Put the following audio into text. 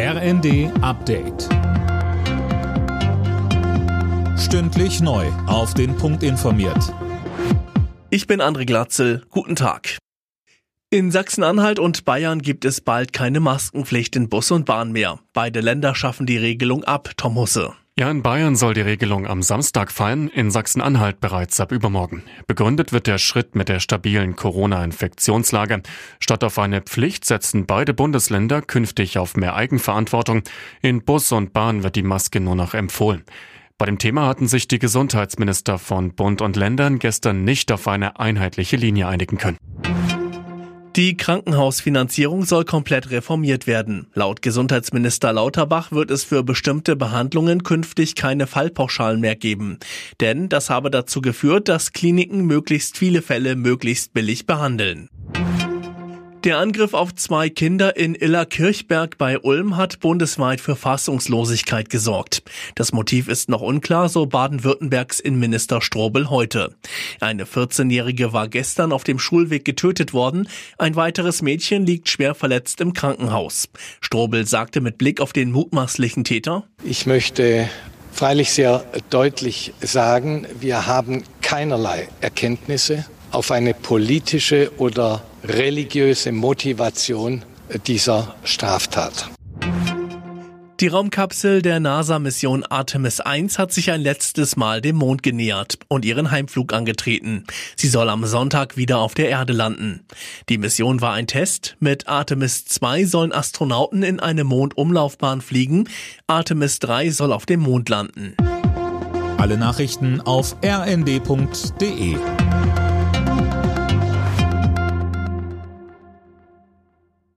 RND Update. Stündlich neu. Auf den Punkt informiert. Ich bin André Glatzel. Guten Tag. In Sachsen-Anhalt und Bayern gibt es bald keine Maskenpflicht in Bus und Bahn mehr. Beide Länder schaffen die Regelung ab, Tom Husse. Ja, in Bayern soll die Regelung am Samstag fallen, in Sachsen-Anhalt bereits ab übermorgen. Begründet wird der Schritt mit der stabilen Corona-Infektionslage. Statt auf eine Pflicht setzen beide Bundesländer künftig auf mehr Eigenverantwortung. In Bus und Bahn wird die Maske nur noch empfohlen. Bei dem Thema hatten sich die Gesundheitsminister von Bund und Ländern gestern nicht auf eine einheitliche Linie einigen können. Die Krankenhausfinanzierung soll komplett reformiert werden. Laut Gesundheitsminister Lauterbach wird es für bestimmte Behandlungen künftig keine Fallpauschalen mehr geben. Denn das habe dazu geführt, dass Kliniken möglichst viele Fälle möglichst billig behandeln. Der Angriff auf zwei Kinder in Illerkirchberg bei Ulm hat bundesweit für Fassungslosigkeit gesorgt. Das Motiv ist noch unklar, so Baden-Württembergs Innenminister Strobel heute. Eine 14-Jährige war gestern auf dem Schulweg getötet worden. Ein weiteres Mädchen liegt schwer verletzt im Krankenhaus. Strobel sagte mit Blick auf den mutmaßlichen Täter. Ich möchte freilich sehr deutlich sagen, wir haben keinerlei Erkenntnisse auf eine politische oder religiöse Motivation dieser Straftat. Die Raumkapsel der NASA-Mission Artemis 1 hat sich ein letztes Mal dem Mond genähert und ihren Heimflug angetreten. Sie soll am Sonntag wieder auf der Erde landen. Die Mission war ein Test. Mit Artemis 2 sollen Astronauten in eine Mondumlaufbahn fliegen. Artemis 3 soll auf dem Mond landen. Alle Nachrichten auf rnd.de